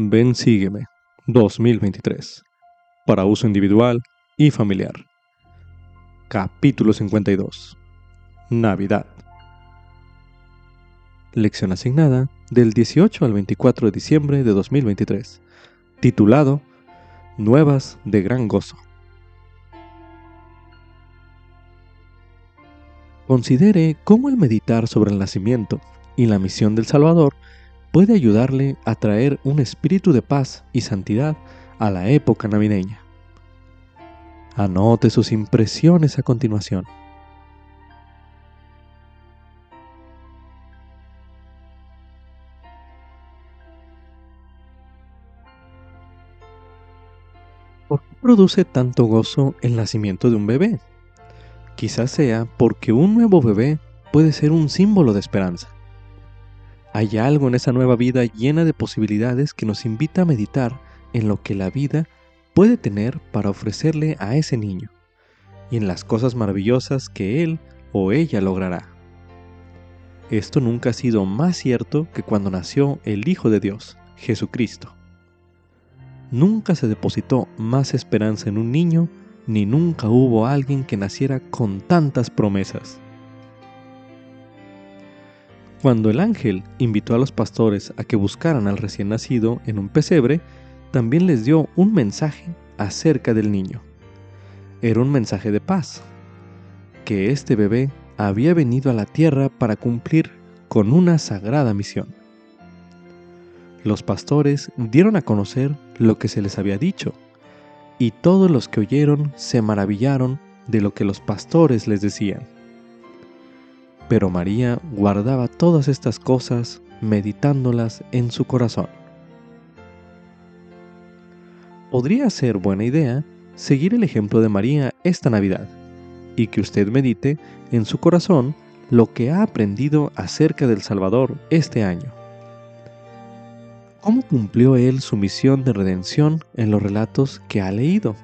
Ven Sígueme. 2023 para uso individual y familiar. Capítulo 52 Navidad. Lección asignada del 18 al 24 de diciembre de 2023 titulado Nuevas de gran gozo. Considere cómo el meditar sobre el nacimiento y la misión del Salvador puede ayudarle a traer un espíritu de paz y santidad a la época navideña. Anote sus impresiones a continuación. ¿Por qué produce tanto gozo el nacimiento de un bebé? Quizás sea porque un nuevo bebé puede ser un símbolo de esperanza. Hay algo en esa nueva vida llena de posibilidades que nos invita a meditar en lo que la vida puede tener para ofrecerle a ese niño y en las cosas maravillosas que él o ella logrará. Esto nunca ha sido más cierto que cuando nació el Hijo de Dios, Jesucristo. Nunca se depositó más esperanza en un niño, ni nunca hubo alguien que naciera con tantas promesas. Cuando el ángel invitó a los pastores a que buscaran al recién nacido en un pesebre, también les dio un mensaje acerca del niño. Era un mensaje de paz, que este bebé había venido a la tierra para cumplir con una sagrada misión. Los pastores dieron a conocer lo que se les había dicho, y todos los que oyeron se maravillaron de lo que los pastores les decían. Pero María guardaba todas estas cosas meditándolas en su corazón. Podría ser buena idea seguir el ejemplo de María esta Navidad y que usted medite en su corazón lo que ha aprendido acerca del Salvador este año. ¿Cómo cumplió él su misión de redención en los relatos que ha leído?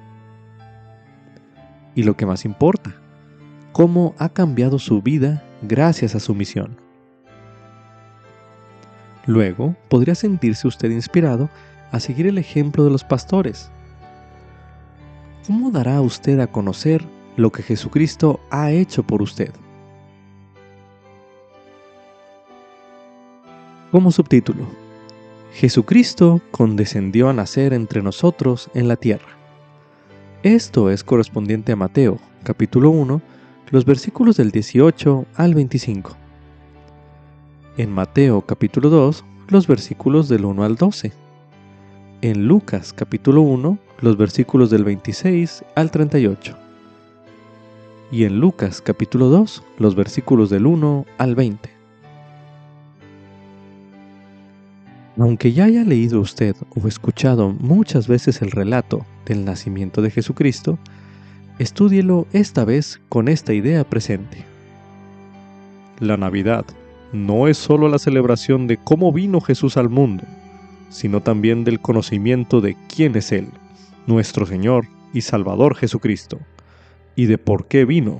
Y lo que más importa, ¿cómo ha cambiado su vida gracias a su misión. Luego, podría sentirse usted inspirado a seguir el ejemplo de los pastores. ¿Cómo dará usted a conocer lo que Jesucristo ha hecho por usted? Como subtítulo, Jesucristo condescendió a nacer entre nosotros en la tierra. Esto es correspondiente a Mateo, capítulo 1, los versículos del 18 al 25. En Mateo capítulo 2, los versículos del 1 al 12. En Lucas capítulo 1, los versículos del 26 al 38. Y en Lucas capítulo 2, los versículos del 1 al 20. Aunque ya haya leído usted o escuchado muchas veces el relato del nacimiento de Jesucristo, Estúdielo esta vez con esta idea presente. La Navidad no es solo la celebración de cómo vino Jesús al mundo, sino también del conocimiento de quién es Él, nuestro Señor y Salvador Jesucristo, y de por qué vino.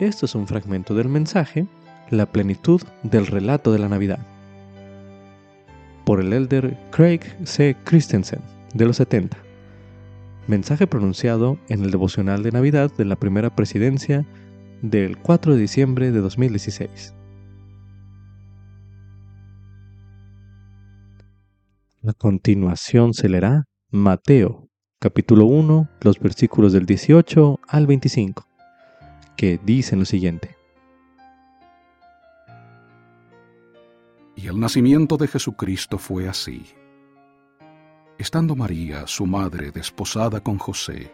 Esto es un fragmento del mensaje, la plenitud del relato de la Navidad, por el elder Craig C. Christensen, de los 70 mensaje pronunciado en el devocional de Navidad de la primera presidencia del 4 de diciembre de 2016. A continuación se leerá Mateo, capítulo 1, los versículos del 18 al 25, que dicen lo siguiente. Y el nacimiento de Jesucristo fue así Estando María, su madre, desposada con José,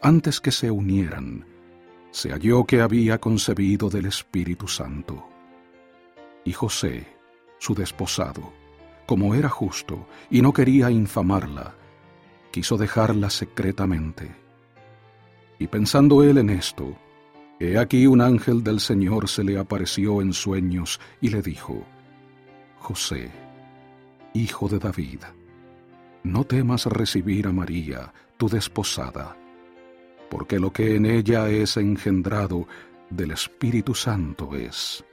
antes que se unieran, se halló que había concebido del Espíritu Santo. Y José, su desposado, como era justo y no quería infamarla, quiso dejarla secretamente. Y pensando él en esto, he aquí un ángel del Señor se le apareció en sueños y le dijo, José, hijo de David, no temas recibir a María, tu desposada, porque lo que en ella es engendrado del Espíritu Santo es.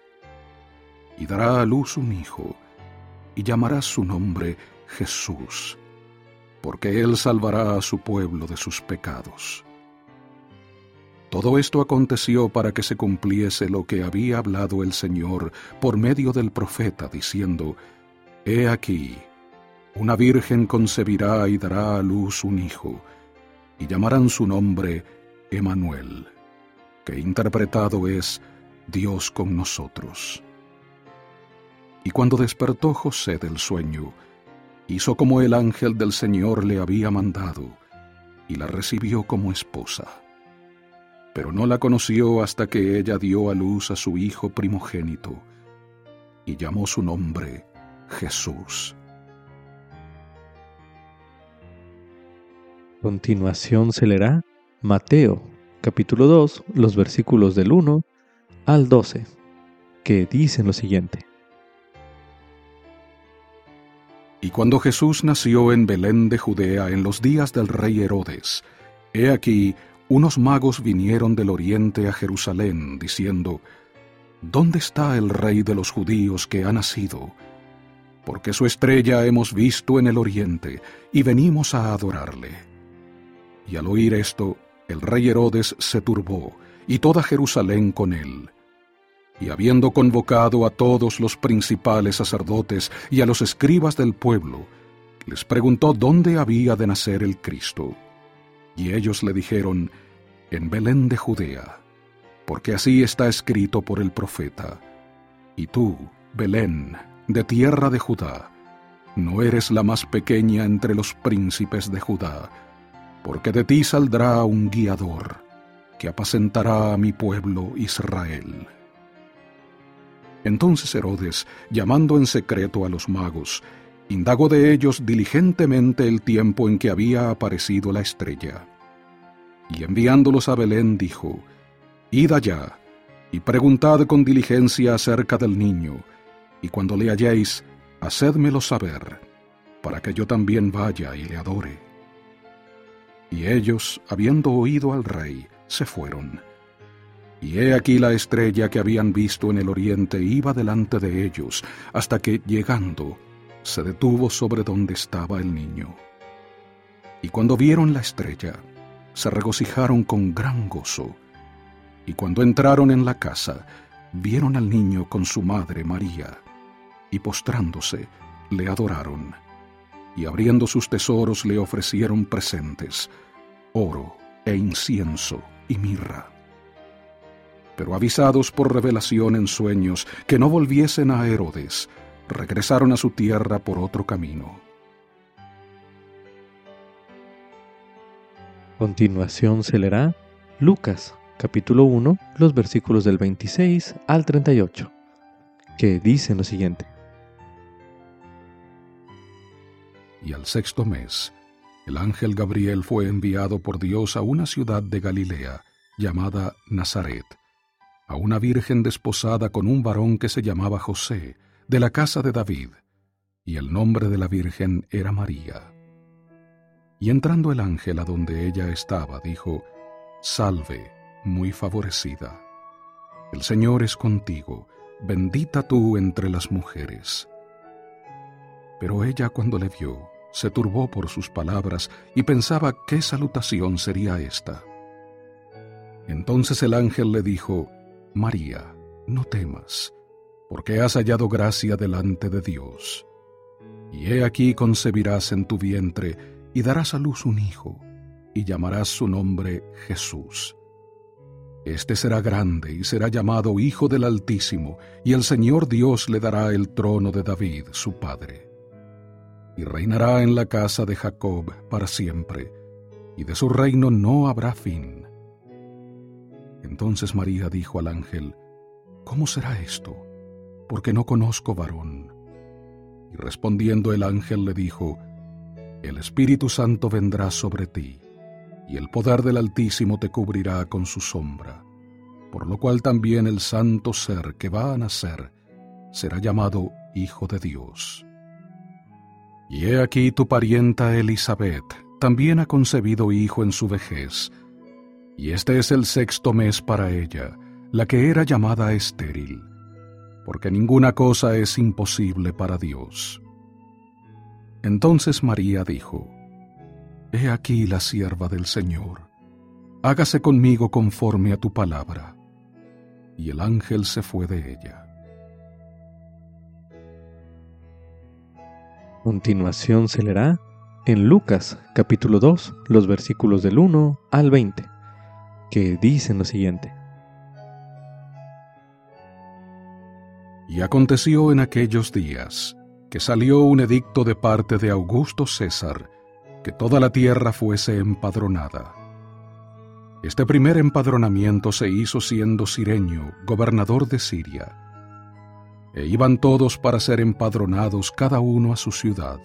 Y dará a luz un hijo, y llamarás su nombre Jesús, porque él salvará a su pueblo de sus pecados. Todo esto aconteció para que se cumpliese lo que había hablado el Señor por medio del profeta, diciendo, He aquí, una virgen concebirá y dará a luz un hijo, y llamarán su nombre Emanuel, que interpretado es Dios con nosotros. Y cuando despertó José del sueño, hizo como el ángel del Señor le había mandado, y la recibió como esposa pero no la conoció hasta que ella dio a luz a su hijo primogénito, y llamó su nombre Jesús. Continuación se leerá Mateo, capítulo 2, los versículos del 1 al 12, que dicen lo siguiente. Y cuando Jesús nació en Belén de Judea en los días del rey Herodes, he aquí unos magos vinieron del oriente a Jerusalén, diciendo, ¿Dónde está el rey de los judíos que ha nacido? Porque su estrella hemos visto en el oriente, y venimos a adorarle. Y al oír esto, el rey Herodes se turbó, y toda Jerusalén con él. Y habiendo convocado a todos los principales sacerdotes y a los escribas del pueblo, les preguntó dónde había de nacer el Cristo. Y ellos le dijeron, en Belén de Judea, porque así está escrito por el profeta. Y tú, Belén, de tierra de Judá, no eres la más pequeña entre los príncipes de Judá, porque de ti saldrá un guiador, que apacentará a mi pueblo Israel. Entonces Herodes, llamando en secreto a los magos, indagó de ellos diligentemente el tiempo en que había aparecido la estrella. Y enviándolos a Belén dijo, Id allá, y preguntad con diligencia acerca del niño, y cuando le halléis, hacedmelo saber, para que yo también vaya y le adore. Y ellos, habiendo oído al rey, se fueron. Y he aquí la estrella que habían visto en el oriente iba delante de ellos, hasta que, llegando, se detuvo sobre donde estaba el niño. Y cuando vieron la estrella, se regocijaron con gran gozo. Y cuando entraron en la casa, vieron al niño con su madre María, y postrándose, le adoraron, y abriendo sus tesoros le ofrecieron presentes, oro e incienso y mirra. Pero avisados por revelación en sueños que no volviesen a Herodes, regresaron a su tierra por otro camino. continuación se leerá Lucas capítulo 1, los versículos del 26 al 38, que dicen lo siguiente. Y al sexto mes, el ángel Gabriel fue enviado por Dios a una ciudad de Galilea llamada Nazaret, a una virgen desposada con un varón que se llamaba José, de la casa de David, y el nombre de la virgen era María. Y entrando el ángel a donde ella estaba, dijo, Salve, muy favorecida. El Señor es contigo, bendita tú entre las mujeres. Pero ella cuando le vio, se turbó por sus palabras y pensaba qué salutación sería esta. Entonces el ángel le dijo, María, no temas, porque has hallado gracia delante de Dios. Y he aquí concebirás en tu vientre y darás a luz un hijo, y llamarás su nombre Jesús. Este será grande y será llamado Hijo del Altísimo, y el Señor Dios le dará el trono de David, su padre. Y reinará en la casa de Jacob para siempre, y de su reino no habrá fin. Entonces María dijo al ángel, ¿Cómo será esto? Porque no conozco varón. Y respondiendo el ángel le dijo, el Espíritu Santo vendrá sobre ti, y el poder del Altísimo te cubrirá con su sombra, por lo cual también el santo ser que va a nacer será llamado Hijo de Dios. Y he aquí tu parienta Elizabeth también ha concebido hijo en su vejez, y este es el sexto mes para ella, la que era llamada estéril, porque ninguna cosa es imposible para Dios. Entonces María dijo, He aquí la sierva del Señor, hágase conmigo conforme a tu palabra. Y el ángel se fue de ella. Continuación se leerá en Lucas capítulo 2 los versículos del 1 al 20, que dicen lo siguiente. Y aconteció en aquellos días que salió un edicto de parte de Augusto César, que toda la tierra fuese empadronada. Este primer empadronamiento se hizo siendo Sireño, gobernador de Siria. E iban todos para ser empadronados cada uno a su ciudad.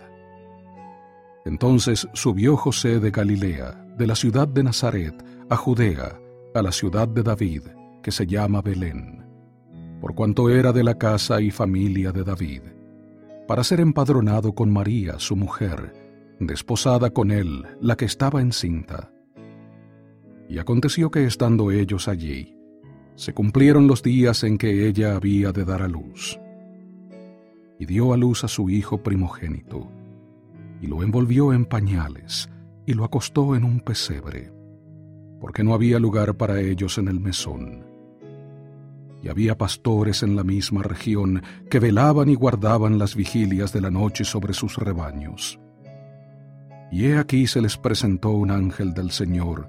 Entonces subió José de Galilea, de la ciudad de Nazaret, a Judea, a la ciudad de David, que se llama Belén, por cuanto era de la casa y familia de David para ser empadronado con María, su mujer, desposada con él, la que estaba encinta. Y aconteció que estando ellos allí, se cumplieron los días en que ella había de dar a luz. Y dio a luz a su hijo primogénito, y lo envolvió en pañales, y lo acostó en un pesebre, porque no había lugar para ellos en el mesón y había pastores en la misma región que velaban y guardaban las vigilias de la noche sobre sus rebaños. Y he aquí se les presentó un ángel del Señor,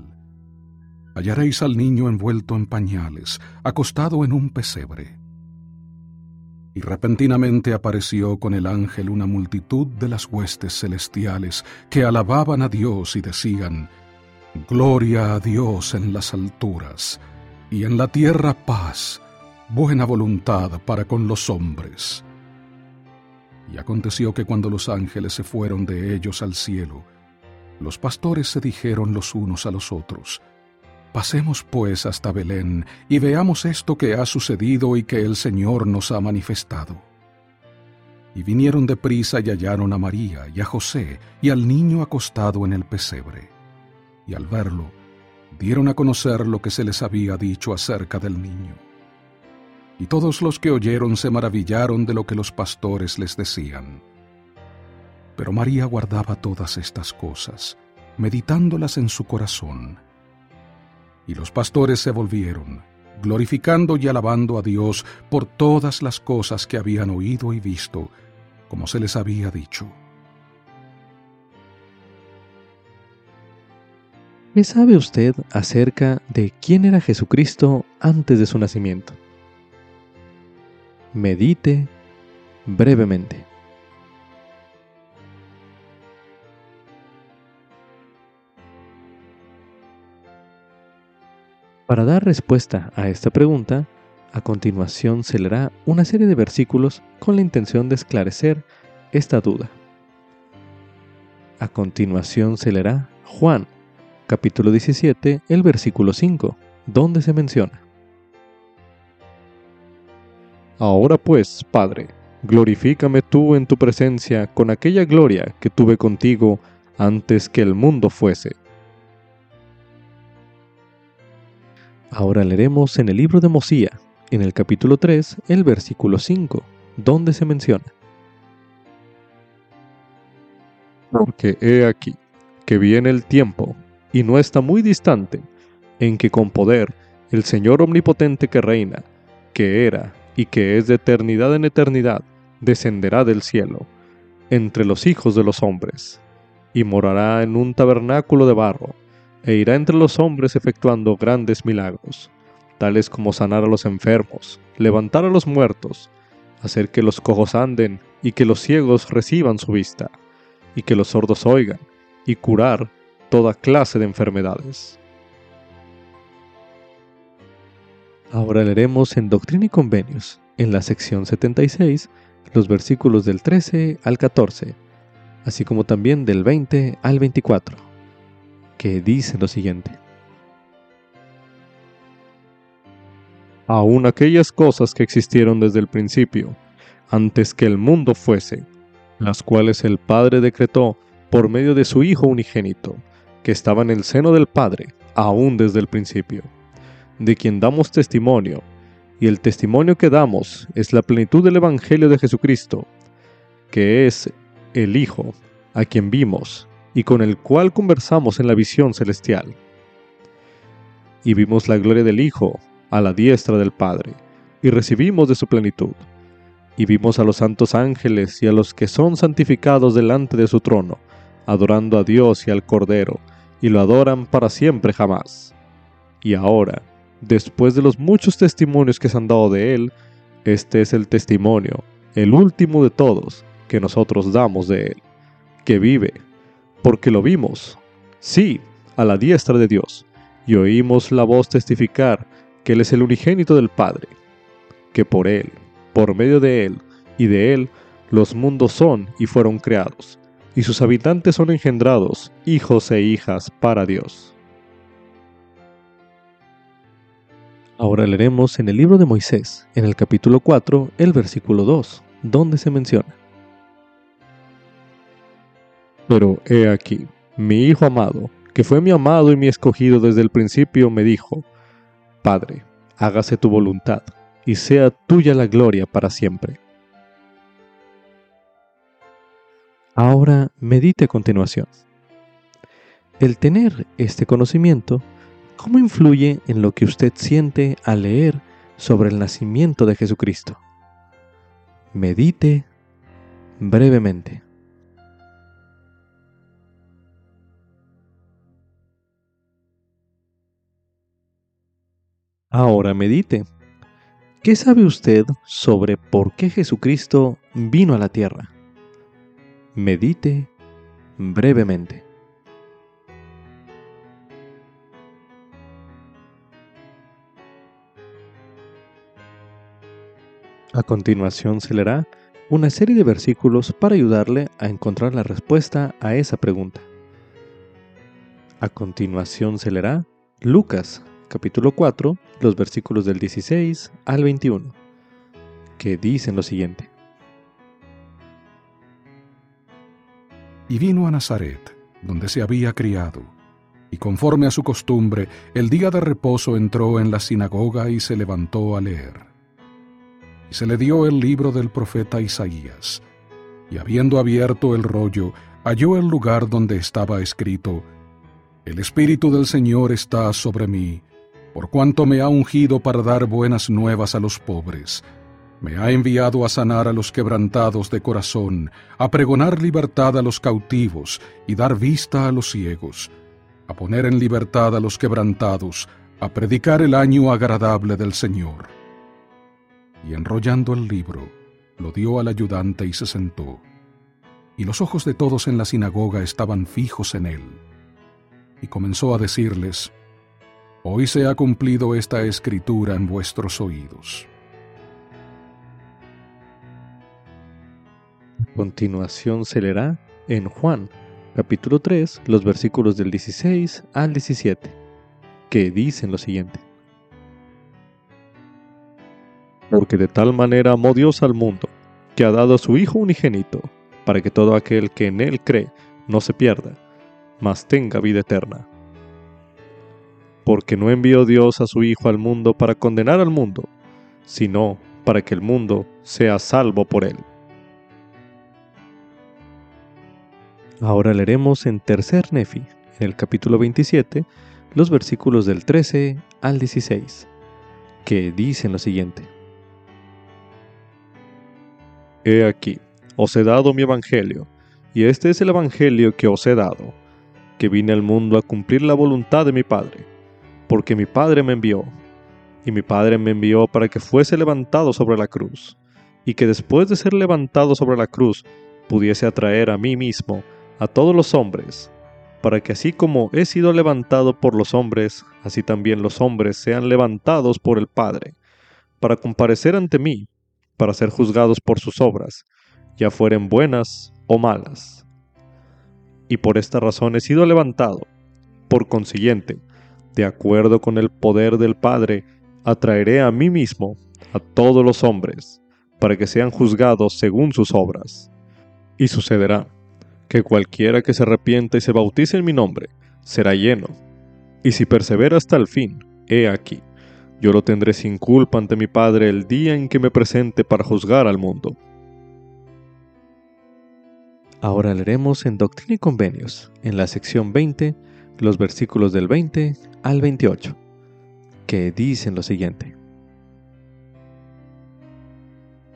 Hallaréis al niño envuelto en pañales, acostado en un pesebre. Y repentinamente apareció con el ángel una multitud de las huestes celestiales que alababan a Dios y decían, Gloria a Dios en las alturas, y en la tierra paz, buena voluntad para con los hombres. Y aconteció que cuando los ángeles se fueron de ellos al cielo, los pastores se dijeron los unos a los otros, Pasemos pues hasta Belén y veamos esto que ha sucedido y que el Señor nos ha manifestado. Y vinieron de prisa y hallaron a María y a José y al niño acostado en el pesebre. Y al verlo, dieron a conocer lo que se les había dicho acerca del niño y todos los que oyeron se maravillaron de lo que los pastores les decían. Pero María guardaba todas estas cosas, meditándolas en su corazón. Y los pastores se volvieron, glorificando y alabando a Dios por todas las cosas que habían oído y visto, como se les había dicho. ¿Qué sabe usted acerca de quién era Jesucristo antes de su nacimiento? medite brevemente. Para dar respuesta a esta pregunta, a continuación se leerá una serie de versículos con la intención de esclarecer esta duda. A continuación se leerá Juan, capítulo 17, el versículo 5, donde se menciona. Ahora pues, Padre, glorifícame tú en tu presencia con aquella gloria que tuve contigo antes que el mundo fuese. Ahora leeremos en el libro de Mosía, en el capítulo 3, el versículo 5, donde se menciona. Porque he aquí que viene el tiempo, y no está muy distante, en que con poder el Señor omnipotente que reina, que era, y que es de eternidad en eternidad, descenderá del cielo, entre los hijos de los hombres, y morará en un tabernáculo de barro, e irá entre los hombres efectuando grandes milagros, tales como sanar a los enfermos, levantar a los muertos, hacer que los cojos anden y que los ciegos reciban su vista, y que los sordos oigan, y curar toda clase de enfermedades. Ahora leeremos en Doctrina y Convenios, en la sección 76, los versículos del 13 al 14, así como también del 20 al 24, que dice lo siguiente. Aún aquellas cosas que existieron desde el principio, antes que el mundo fuese, las cuales el Padre decretó por medio de su Hijo unigénito, que estaba en el seno del Padre, aún desde el principio, de quien damos testimonio, y el testimonio que damos es la plenitud del Evangelio de Jesucristo, que es el Hijo, a quien vimos, y con el cual conversamos en la visión celestial. Y vimos la gloria del Hijo a la diestra del Padre, y recibimos de su plenitud y vimos a los santos ángeles y a los que son santificados delante de su trono, adorando a Dios y al Cordero, y lo adoran para siempre jamás. Y ahora, después de los muchos testimonios que se han dado de Él, este es el testimonio, el último de todos, que nosotros damos de Él, que vive, porque lo vimos, sí, a la diestra de Dios, y oímos la voz testificar que Él es el unigénito del Padre, que por Él, por medio de Él y de Él los mundos son y fueron creados, y sus habitantes son engendrados, hijos e hijas para Dios. Ahora leeremos en el libro de Moisés, en el capítulo 4, el versículo 2, donde se menciona. Pero he aquí, mi Hijo amado, que fue mi amado y mi escogido desde el principio, me dijo, Padre, hágase tu voluntad y sea tuya la gloria para siempre. Ahora medite a continuación. El tener este conocimiento, ¿cómo influye en lo que usted siente al leer sobre el nacimiento de Jesucristo? Medite brevemente. Ahora medite. ¿Qué sabe usted sobre por qué Jesucristo vino a la tierra? Medite brevemente. A continuación se leerá una serie de versículos para ayudarle a encontrar la respuesta a esa pregunta. A continuación se leerá Lucas capítulo 4, los versículos del 16 al 21, que dicen lo siguiente. Y vino a Nazaret, donde se había criado, y conforme a su costumbre, el día de reposo entró en la sinagoga y se levantó a leer. Y se le dio el libro del profeta Isaías, y habiendo abierto el rollo, halló el lugar donde estaba escrito, El Espíritu del Señor está sobre mí, por cuanto me ha ungido para dar buenas nuevas a los pobres. Me ha enviado a sanar a los quebrantados de corazón, a pregonar libertad a los cautivos y dar vista a los ciegos, a poner en libertad a los quebrantados, a predicar el año agradable del Señor. Y enrollando el libro, lo dio al ayudante y se sentó. Y los ojos de todos en la sinagoga estaban fijos en él. Y comenzó a decirles, Hoy se ha cumplido esta escritura en vuestros oídos. Continuación se leerá en Juan, capítulo 3, los versículos del 16 al 17, que dicen lo siguiente. Porque de tal manera amó Dios al mundo, que ha dado a su Hijo unigénito, para que todo aquel que en Él cree no se pierda, mas tenga vida eterna porque no envió Dios a su Hijo al mundo para condenar al mundo, sino para que el mundo sea salvo por él. Ahora leeremos en Tercer Nefi, en el capítulo 27, los versículos del 13 al 16, que dicen lo siguiente. He aquí, os he dado mi evangelio, y este es el evangelio que os he dado, que vine al mundo a cumplir la voluntad de mi Padre porque mi Padre me envió. Y mi Padre me envió para que fuese levantado sobre la cruz, y que después de ser levantado sobre la cruz pudiese atraer a mí mismo a todos los hombres, para que así como he sido levantado por los hombres, así también los hombres sean levantados por el Padre, para comparecer ante mí, para ser juzgados por sus obras, ya fueren buenas o malas. Y por esta razón he sido levantado, por consiguiente, de acuerdo con el poder del Padre, atraeré a mí mismo a todos los hombres, para que sean juzgados según sus obras. Y sucederá que cualquiera que se arrepienta y se bautice en mi nombre, será lleno. Y si persevera hasta el fin, he aquí, yo lo tendré sin culpa ante mi Padre el día en que me presente para juzgar al mundo. Ahora leeremos en Doctrina y Convenios, en la sección 20, los versículos del 20 al 28, que dicen lo siguiente.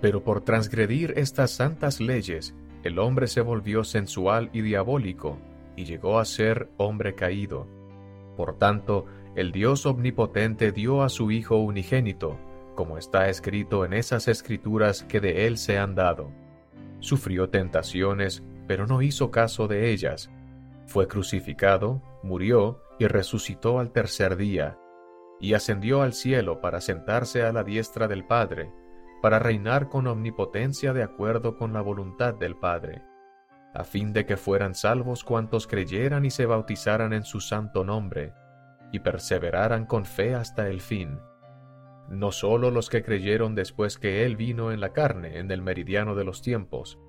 Pero por transgredir estas santas leyes, el hombre se volvió sensual y diabólico, y llegó a ser hombre caído. Por tanto, el Dios omnipotente dio a su Hijo unigénito, como está escrito en esas escrituras que de él se han dado. Sufrió tentaciones, pero no hizo caso de ellas. Fue crucificado, murió y resucitó al tercer día, y ascendió al cielo para sentarse a la diestra del Padre, para reinar con omnipotencia de acuerdo con la voluntad del Padre, a fin de que fueran salvos cuantos creyeran y se bautizaran en su santo nombre, y perseveraran con fe hasta el fin. No sólo los que creyeron después que Él vino en la carne, en el meridiano de los tiempos,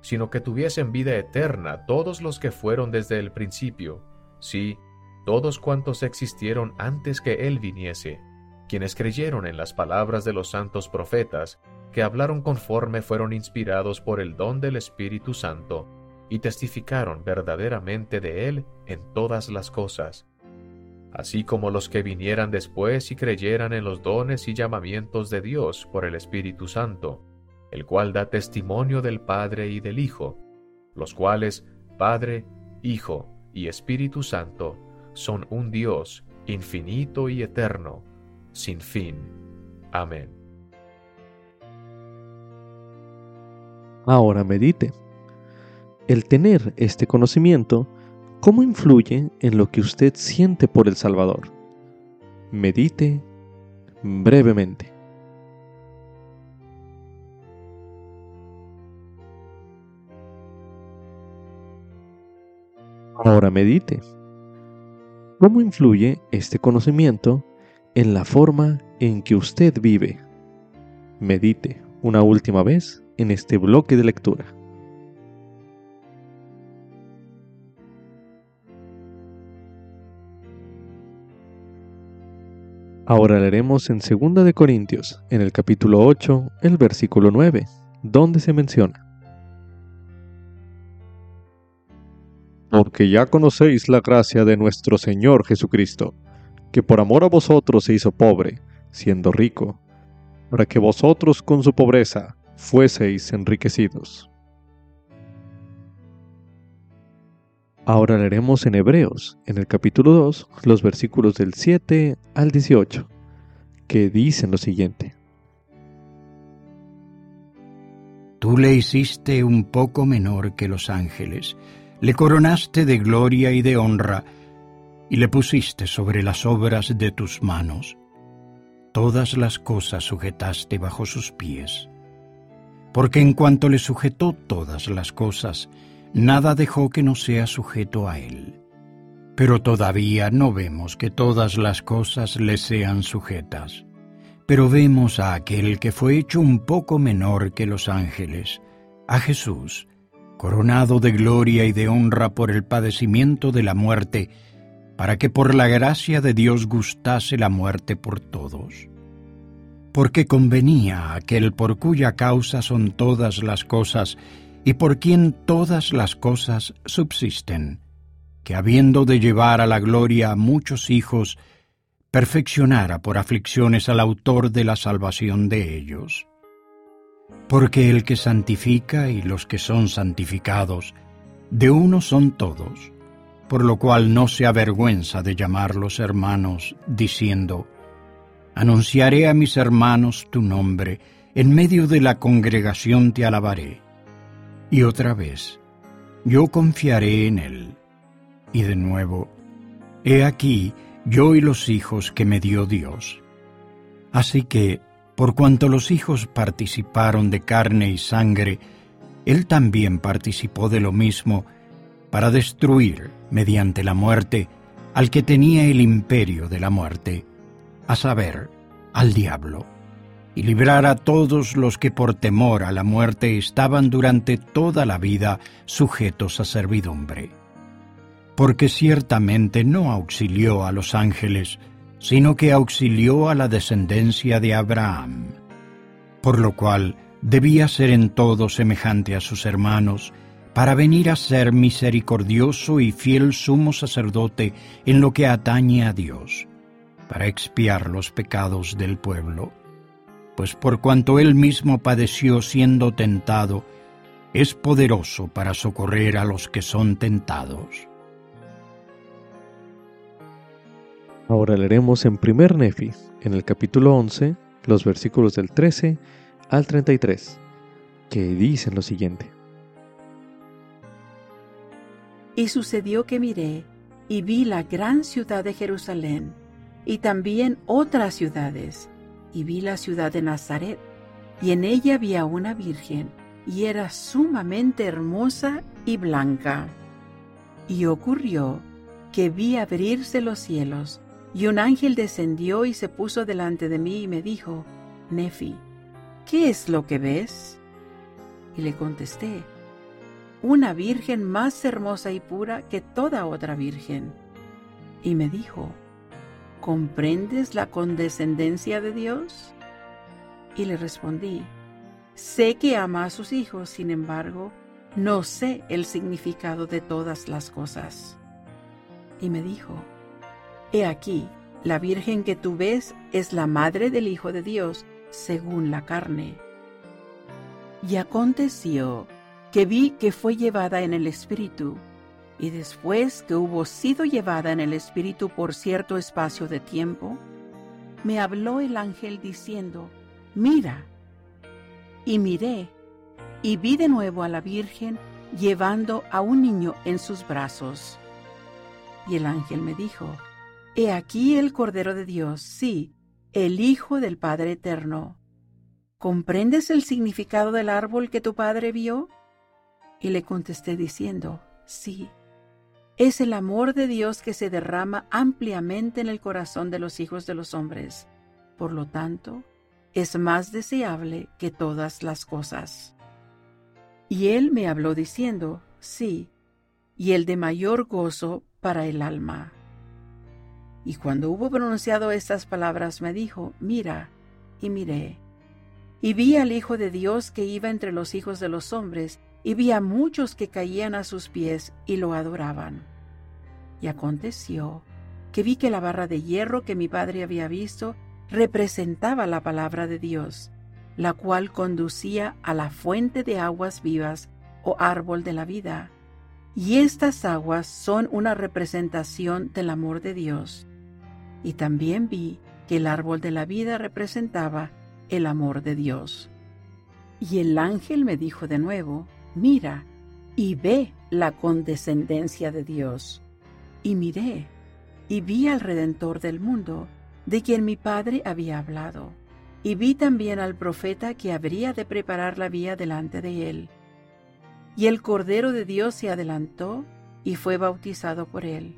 sino que tuviesen vida eterna todos los que fueron desde el principio, sí, todos cuantos existieron antes que Él viniese, quienes creyeron en las palabras de los santos profetas, que hablaron conforme fueron inspirados por el don del Espíritu Santo, y testificaron verdaderamente de Él en todas las cosas, así como los que vinieran después y creyeran en los dones y llamamientos de Dios por el Espíritu Santo, el cual da testimonio del Padre y del Hijo, los cuales Padre, Hijo y Espíritu Santo son un Dios infinito y eterno, sin fin. Amén. Ahora medite. El tener este conocimiento, ¿cómo influye en lo que usted siente por el Salvador? Medite brevemente. Ahora medite. ¿Cómo influye este conocimiento en la forma en que usted vive? Medite una última vez en este bloque de lectura. Ahora leeremos en 2 de Corintios, en el capítulo 8, el versículo 9, donde se menciona porque ya conocéis la gracia de nuestro Señor Jesucristo, que por amor a vosotros se hizo pobre, siendo rico, para que vosotros con su pobreza fueseis enriquecidos. Ahora leeremos en Hebreos, en el capítulo 2, los versículos del 7 al 18, que dicen lo siguiente. Tú le hiciste un poco menor que los ángeles, le coronaste de gloria y de honra, y le pusiste sobre las obras de tus manos. Todas las cosas sujetaste bajo sus pies. Porque en cuanto le sujetó todas las cosas, nada dejó que no sea sujeto a él. Pero todavía no vemos que todas las cosas le sean sujetas. Pero vemos a aquel que fue hecho un poco menor que los ángeles, a Jesús, coronado de gloria y de honra por el padecimiento de la muerte, para que por la gracia de Dios gustase la muerte por todos. Porque convenía aquel por cuya causa son todas las cosas, y por quien todas las cosas subsisten, que habiendo de llevar a la gloria a muchos hijos, perfeccionara por aflicciones al autor de la salvación de ellos porque el que santifica y los que son santificados, de uno son todos, por lo cual no se avergüenza de llamarlos hermanos, diciendo, Anunciaré a mis hermanos tu nombre, en medio de la congregación te alabaré. Y otra vez, yo confiaré en él. Y de nuevo, he aquí yo y los hijos que me dio Dios. Así que por cuanto los hijos participaron de carne y sangre, Él también participó de lo mismo para destruir, mediante la muerte, al que tenía el imperio de la muerte, a saber, al diablo, y librar a todos los que por temor a la muerte estaban durante toda la vida sujetos a servidumbre. Porque ciertamente no auxilió a los ángeles, sino que auxilió a la descendencia de Abraham, por lo cual debía ser en todo semejante a sus hermanos, para venir a ser misericordioso y fiel sumo sacerdote en lo que atañe a Dios, para expiar los pecados del pueblo. Pues por cuanto él mismo padeció siendo tentado, es poderoso para socorrer a los que son tentados. Ahora leeremos en primer Nefi, en el capítulo 11, los versículos del 13 al 33, que dicen lo siguiente. Y sucedió que miré y vi la gran ciudad de Jerusalén, y también otras ciudades, y vi la ciudad de Nazaret, y en ella había una virgen, y era sumamente hermosa y blanca. Y ocurrió que vi abrirse los cielos, y un ángel descendió y se puso delante de mí y me dijo, Nefi, ¿qué es lo que ves? Y le contesté, una virgen más hermosa y pura que toda otra virgen. Y me dijo, ¿comprendes la condescendencia de Dios? Y le respondí, sé que ama a sus hijos, sin embargo, no sé el significado de todas las cosas. Y me dijo, He aquí, la virgen que tú ves es la madre del Hijo de Dios, según la carne. Y aconteció que vi que fue llevada en el Espíritu, y después que hubo sido llevada en el Espíritu por cierto espacio de tiempo, me habló el ángel diciendo, Mira. Y miré, y vi de nuevo a la Virgen llevando a un niño en sus brazos. Y el ángel me dijo, He aquí el Cordero de Dios, sí, el Hijo del Padre Eterno. ¿Comprendes el significado del árbol que tu padre vio? Y le contesté diciendo, sí. Es el amor de Dios que se derrama ampliamente en el corazón de los hijos de los hombres. Por lo tanto, es más deseable que todas las cosas. Y él me habló diciendo, sí, y el de mayor gozo para el alma. Y cuando hubo pronunciado estas palabras me dijo, mira, y miré. Y vi al Hijo de Dios que iba entre los hijos de los hombres, y vi a muchos que caían a sus pies y lo adoraban. Y aconteció que vi que la barra de hierro que mi padre había visto representaba la palabra de Dios, la cual conducía a la fuente de aguas vivas o árbol de la vida. Y estas aguas son una representación del amor de Dios y también vi que el árbol de la vida representaba el amor de Dios. Y el ángel me dijo de nuevo, mira y ve la condescendencia de Dios. Y miré, y vi al Redentor del mundo, de quien mi Padre había hablado. Y vi también al profeta que habría de preparar la vía delante de él. Y el Cordero de Dios se adelantó y fue bautizado por él.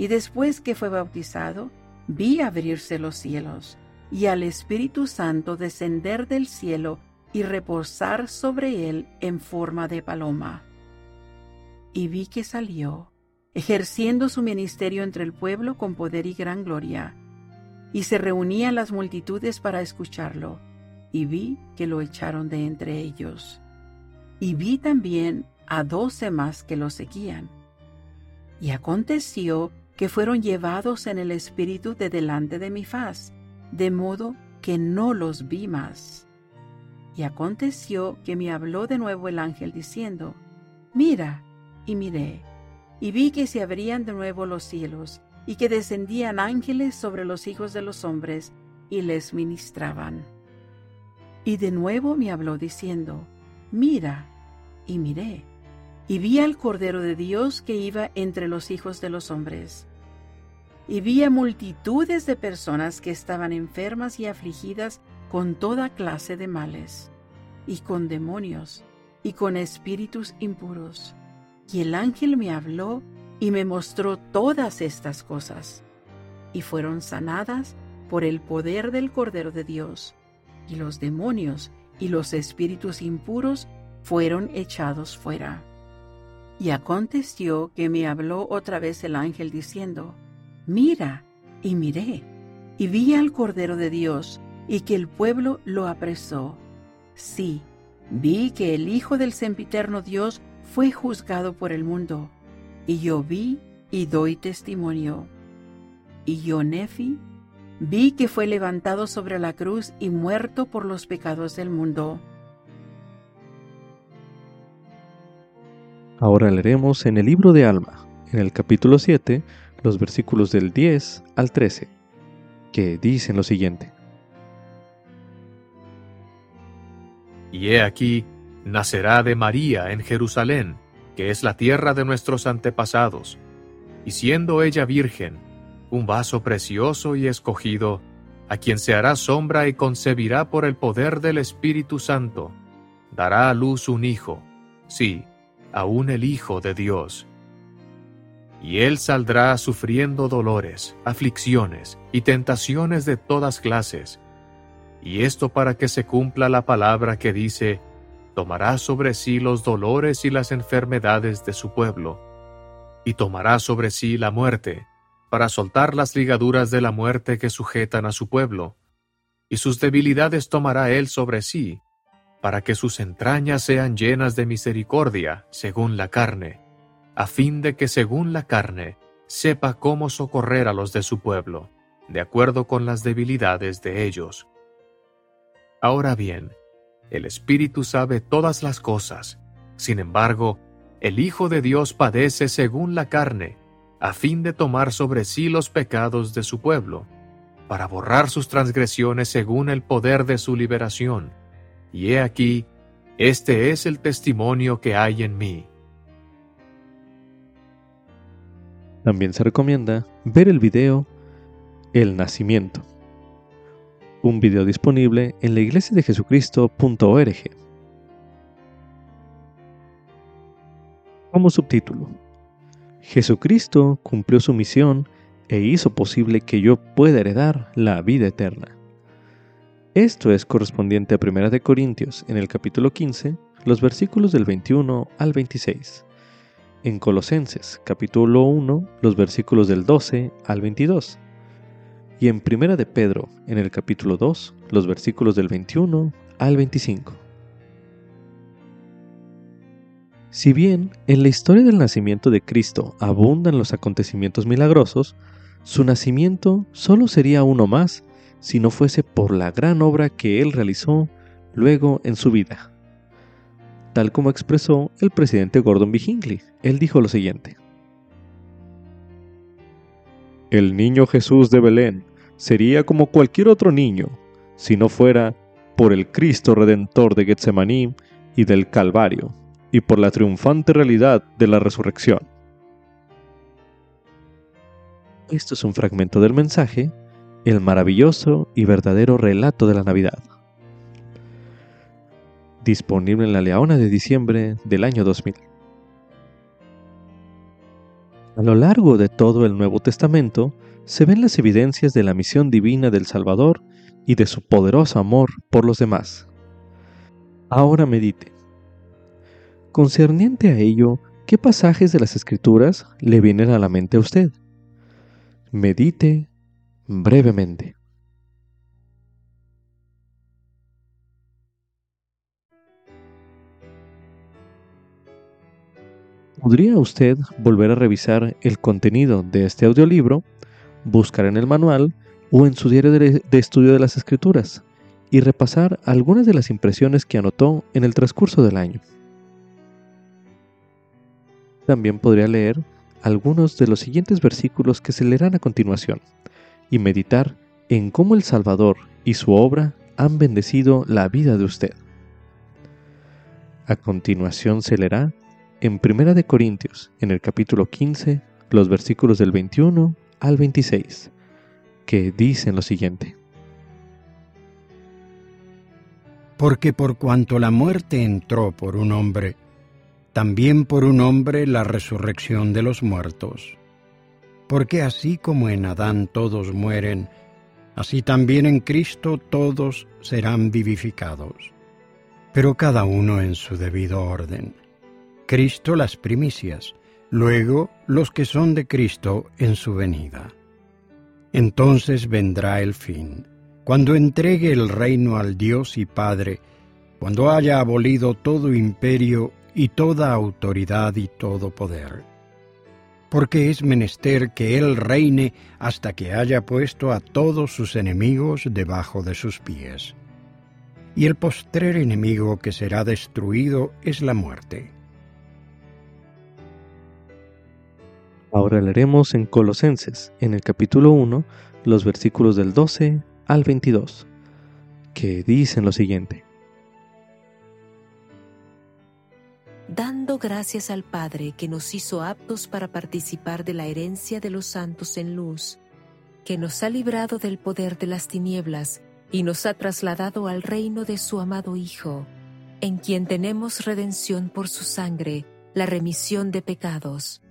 Y después que fue bautizado, vi abrirse los cielos y al Espíritu Santo descender del cielo y reposar sobre él en forma de paloma. Y vi que salió, ejerciendo su ministerio entre el pueblo con poder y gran gloria, y se reunían las multitudes para escucharlo, y vi que lo echaron de entre ellos. Y vi también a doce más que lo seguían. Y aconteció que fueron llevados en el Espíritu de delante de mi faz, de modo que no los vi más. Y aconteció que me habló de nuevo el ángel diciendo, Mira, y miré, y vi que se abrían de nuevo los cielos, y que descendían ángeles sobre los hijos de los hombres, y les ministraban. Y de nuevo me habló diciendo, Mira, y miré, y vi al Cordero de Dios que iba entre los hijos de los hombres y vi multitudes de personas que estaban enfermas y afligidas con toda clase de males, y con demonios, y con espíritus impuros. Y el ángel me habló y me mostró todas estas cosas, y fueron sanadas por el poder del Cordero de Dios, y los demonios y los espíritus impuros fueron echados fuera. Y aconteció que me habló otra vez el ángel diciendo, Mira, y miré, y vi al Cordero de Dios, y que el pueblo lo apresó. Sí, vi que el Hijo del sempiterno Dios fue juzgado por el mundo, y yo vi y doy testimonio. Y yo, Nefi, vi que fue levantado sobre la cruz y muerto por los pecados del mundo. Ahora leeremos en el libro de Alma, en el capítulo 7, los versículos del 10 al 13, que dicen lo siguiente. Y he aquí, nacerá de María en Jerusalén, que es la tierra de nuestros antepasados, y siendo ella virgen, un vaso precioso y escogido, a quien se hará sombra y concebirá por el poder del Espíritu Santo, dará a luz un hijo, sí, aún el Hijo de Dios. Y él saldrá sufriendo dolores, aflicciones y tentaciones de todas clases. Y esto para que se cumpla la palabra que dice, tomará sobre sí los dolores y las enfermedades de su pueblo, y tomará sobre sí la muerte, para soltar las ligaduras de la muerte que sujetan a su pueblo, y sus debilidades tomará él sobre sí, para que sus entrañas sean llenas de misericordia según la carne, a fin de que según la carne sepa cómo socorrer a los de su pueblo, de acuerdo con las debilidades de ellos. Ahora bien, el Espíritu sabe todas las cosas, sin embargo, el Hijo de Dios padece según la carne, a fin de tomar sobre sí los pecados de su pueblo, para borrar sus transgresiones según el poder de su liberación y he aquí, este es el testimonio que hay en mí. También se recomienda ver el video El Nacimiento, un video disponible en la iglesia de Jesucristo.org. Como subtítulo, Jesucristo cumplió su misión e hizo posible que yo pueda heredar la vida eterna. Esto es correspondiente a 1 de Corintios en el capítulo 15, los versículos del 21 al 26. En Colosenses capítulo 1, los versículos del 12 al 22. Y en 1 de Pedro en el capítulo 2, los versículos del 21 al 25. Si bien en la historia del nacimiento de Cristo abundan los acontecimientos milagrosos, su nacimiento solo sería uno más si no fuese por la gran obra que él realizó luego en su vida. Tal como expresó el presidente Gordon B. Hinckley, él dijo lo siguiente. El niño Jesús de Belén sería como cualquier otro niño si no fuera por el Cristo Redentor de Getsemaní y del Calvario, y por la triunfante realidad de la resurrección. Esto es un fragmento del mensaje el maravilloso y verdadero relato de la Navidad. Disponible en la Leona de diciembre del año 2000. A lo largo de todo el Nuevo Testamento se ven las evidencias de la misión divina del Salvador y de su poderoso amor por los demás. Ahora medite. Concerniente a ello, ¿qué pasajes de las Escrituras le vienen a la mente a usted? Medite brevemente. ¿Podría usted volver a revisar el contenido de este audiolibro, buscar en el manual o en su diario de, estudio de las escrituras y repasar algunas de las impresiones que anotó en el transcurso del año? También podría leer algunos de los siguientes versículos que se leerán a continuación y meditar en cómo el Salvador y su obra han bendecido la vida de usted. A continuación se leerá en 1 de Corintios, en el capítulo 15, los versículos del 21 al 26, que dicen lo siguiente. Porque por cuanto la muerte entró por un hombre, también por un hombre la resurrección de los muertos. Porque así como en Adán todos mueren, así también en Cristo todos serán vivificados, pero cada uno en su debido orden. Cristo las primicias, luego los que son de Cristo en su venida. Entonces vendrá el fin, cuando entregue el reino al Dios y Padre, cuando haya abolido todo imperio y toda autoridad y todo poder. Porque es menester que Él reine hasta que haya puesto a todos sus enemigos debajo de sus pies. Y el postrer enemigo que será destruido es la muerte. Ahora leeremos en Colosenses, en el capítulo 1, los versículos del 12 al 22, que dicen lo siguiente. dando gracias al Padre que nos hizo aptos para participar de la herencia de los santos en luz, que nos ha librado del poder de las tinieblas y nos ha trasladado al reino de su amado Hijo, en quien tenemos redención por su sangre, la remisión de pecados.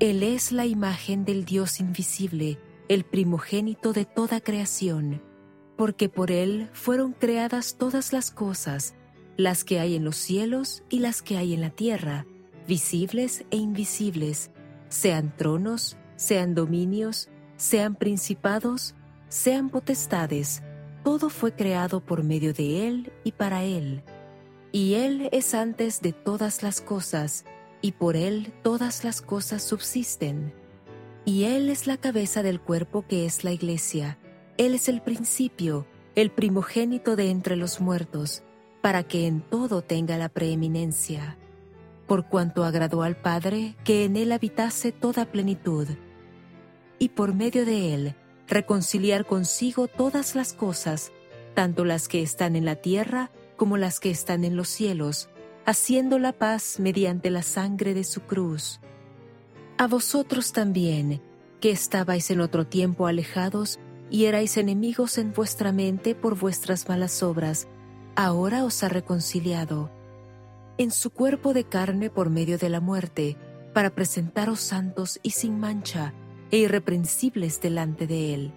Él es la imagen del Dios invisible, el primogénito de toda creación, porque por Él fueron creadas todas las cosas, las que hay en los cielos y las que hay en la tierra, visibles e invisibles, sean tronos, sean dominios, sean principados, sean potestades, todo fue creado por medio de Él y para Él. Y Él es antes de todas las cosas, y por Él todas las cosas subsisten. Y Él es la cabeza del cuerpo que es la iglesia. Él es el principio, el primogénito de entre los muertos para que en todo tenga la preeminencia, por cuanto agradó al Padre que en él habitase toda plenitud, y por medio de él reconciliar consigo todas las cosas, tanto las que están en la tierra como las que están en los cielos, haciendo la paz mediante la sangre de su cruz. A vosotros también, que estabais en otro tiempo alejados y erais enemigos en vuestra mente por vuestras malas obras, ahora os ha reconciliado en su cuerpo de carne por medio de la muerte, para presentaros santos y sin mancha e irreprensibles delante de Él.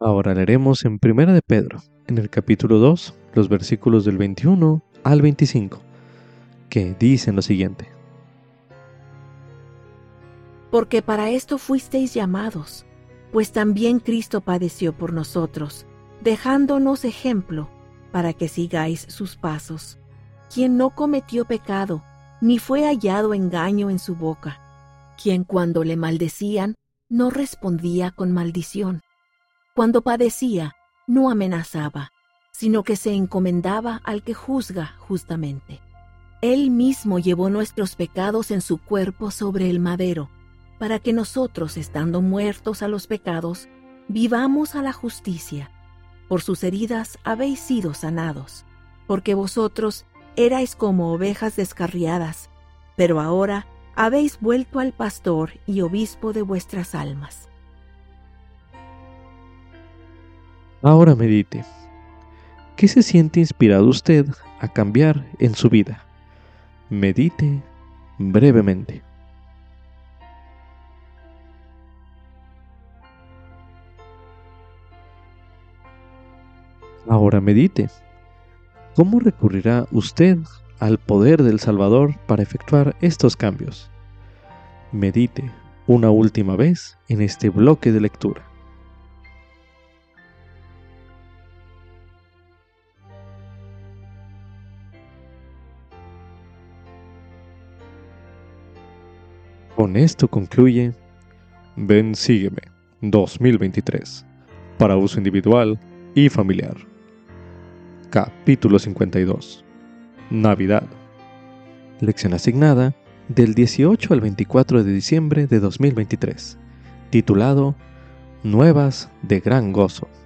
Ahora leeremos en Primera de Pedro, en el capítulo 2, los versículos del 21 al 25, que dicen lo siguiente. Porque para esto fuisteis llamados, pues también Cristo padeció por nosotros dejándonos ejemplo para que sigáis sus pasos, quien no cometió pecado, ni fue hallado engaño en su boca, quien cuando le maldecían no respondía con maldición, cuando padecía no amenazaba, sino que se encomendaba al que juzga justamente. Él mismo llevó nuestros pecados en su cuerpo sobre el madero, para que nosotros, estando muertos a los pecados, vivamos a la justicia por sus heridas habéis sido sanados, porque vosotros erais como ovejas descarriadas, pero ahora habéis vuelto al pastor y obispo de vuestras almas. Ahora medite. ¿Qué se siente inspirado usted a cambiar en su vida? Medite brevemente. Ahora medite. ¿Cómo recurrirá usted al poder del Salvador para efectuar estos cambios? Medite una última vez en este bloque de lectura. Con esto concluye Ven Sígueme 2023 para uso individual y familiar. Capítulo 52. Navidad. Lección asignada del 18 al 24 de diciembre de 2023. Titulado Nuevas de gran gozo.